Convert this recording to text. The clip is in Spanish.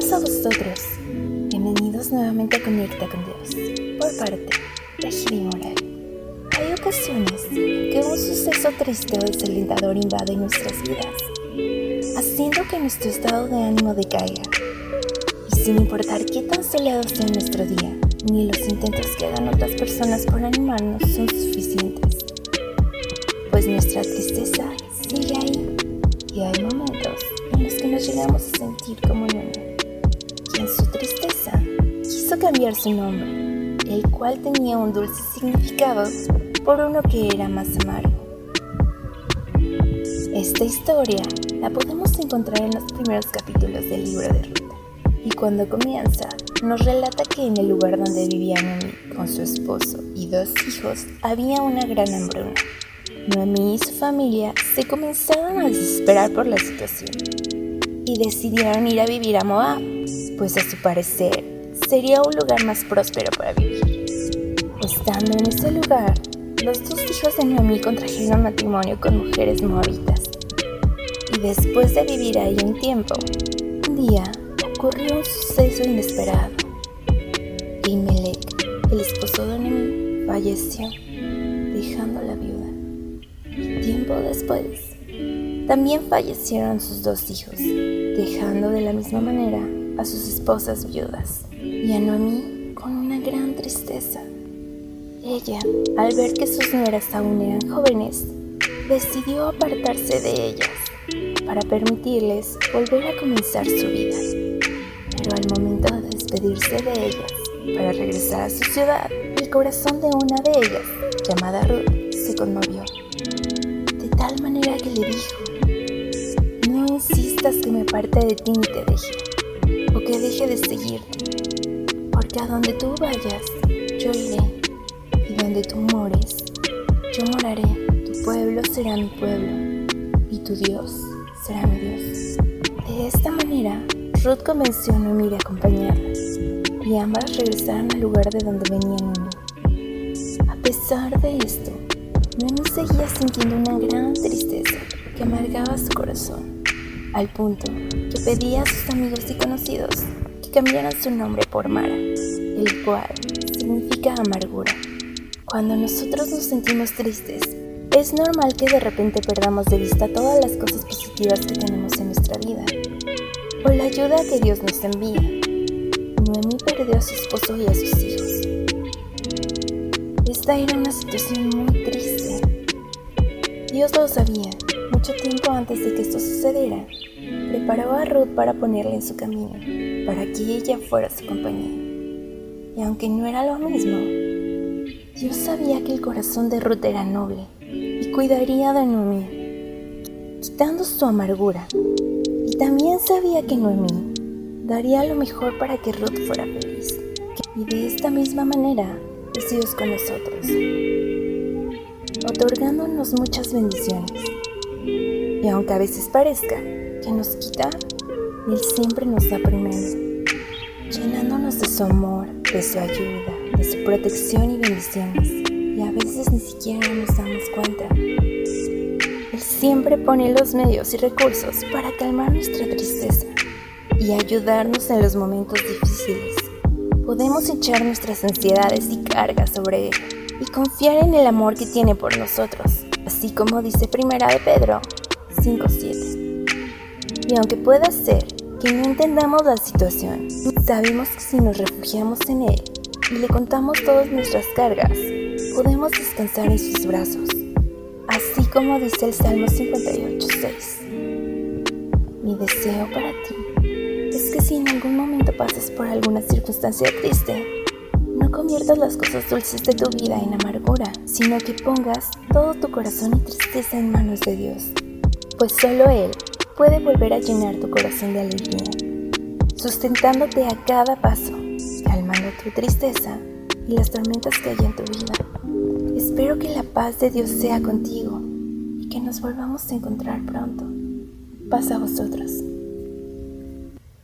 pasa a vosotros? Bienvenidos nuevamente a Conecta con Dios, por parte de Giri Moral. Hay ocasiones que un suceso triste o desalentador invade nuestras vidas, haciendo que nuestro estado de ánimo decaiga. Y sin importar qué tan soleado sea nuestro día, ni los intentos que hagan otras personas por animarnos son suficientes, pues nuestra tristeza sigue ahí y hay momentos en los que nos llegamos a sentir como niño, quien su tristeza quiso cambiar su nombre, el cual tenía un dulce significado por uno que era más amargo. Esta historia la podemos encontrar en los primeros capítulos del libro de Ruta, y cuando comienza nos relata que en el lugar donde vivía Noemí con su esposo y dos hijos había una gran hambruna. Noemí y su familia se comenzaron a desesperar por la situación y decidieron ir a vivir a Moab, pues a su parecer sería un lugar más próspero para vivir. Estando en ese lugar, los dos hijos de Noemí contrajeron matrimonio con mujeres moabitas. Y después de vivir ahí un tiempo, un día ocurrió un suceso inesperado. Elimelech, el esposo de Noemí, falleció, dejándola viuda. Y tiempo después, también fallecieron sus dos hijos, dejando de la misma manera a sus esposas viudas y a Noemí con una gran tristeza. Ella, al ver que sus nueras aún eran jóvenes, decidió apartarse de ellas para permitirles volver a comenzar su vida. Pero al momento de despedirse de ellas para regresar a su ciudad, el corazón de una de ellas, llamada Ruth, se conmovió. De tal manera que le dijo, insistas que me aparte de ti ni te deje, o que deje de seguirte, porque a donde tú vayas, yo iré, y donde tú mores, yo moraré, tu pueblo será mi pueblo, y tu Dios será mi Dios. De esta manera, Ruth convenció a Noemí de acompañarla, y ambas regresaron al lugar de donde venía Noemí. A pesar de esto, Noemí seguía sintiendo una gran tristeza que amargaba su corazón, al punto que pedía a sus amigos y conocidos que cambiaran su nombre por Mara, el cual significa amargura. Cuando nosotros nos sentimos tristes, es normal que de repente perdamos de vista todas las cosas positivas que tenemos en nuestra vida o la ayuda que Dios nos envía. Noemí perdió a su esposo y a sus hijos. Esta era una situación muy triste. Dios lo sabía mucho tiempo antes de que esto sucediera. Preparó a Ruth para ponerla en su camino, para que ella fuera su compañía. Y aunque no era lo mismo, Dios sabía que el corazón de Ruth era noble y cuidaría de Noemí, quitando su amargura. Y también sabía que Noemí daría lo mejor para que Ruth fuera feliz. Y de esta misma manera es Dios con nosotros, otorgándonos muchas bendiciones. Y aunque a veces parezca que nos quita, Él siempre nos da primero, llenándonos de su amor, de su ayuda, de su protección y bendiciones. Y a veces ni siquiera nos damos cuenta. Él siempre pone los medios y recursos para calmar nuestra tristeza y ayudarnos en los momentos difíciles. Podemos echar nuestras ansiedades y cargas sobre Él y confiar en el amor que tiene por nosotros, así como dice Primera de Pedro 5.7. Y aunque pueda ser que no entendamos la situación, sabemos que si nos refugiamos en Él y le contamos todas nuestras cargas, podemos descansar en sus brazos, así como dice el Salmo 58.6. Mi deseo para ti es que si en algún momento pasas por alguna circunstancia triste, no conviertas las cosas dulces de tu vida en amargura, sino que pongas todo tu corazón y tristeza en manos de Dios, pues solo Él puede volver a llenar tu corazón de alegría, sustentándote a cada paso, calmando tu tristeza y las tormentas que hay en tu vida. Espero que la paz de Dios sea contigo y que nos volvamos a encontrar pronto. Paz a vosotros.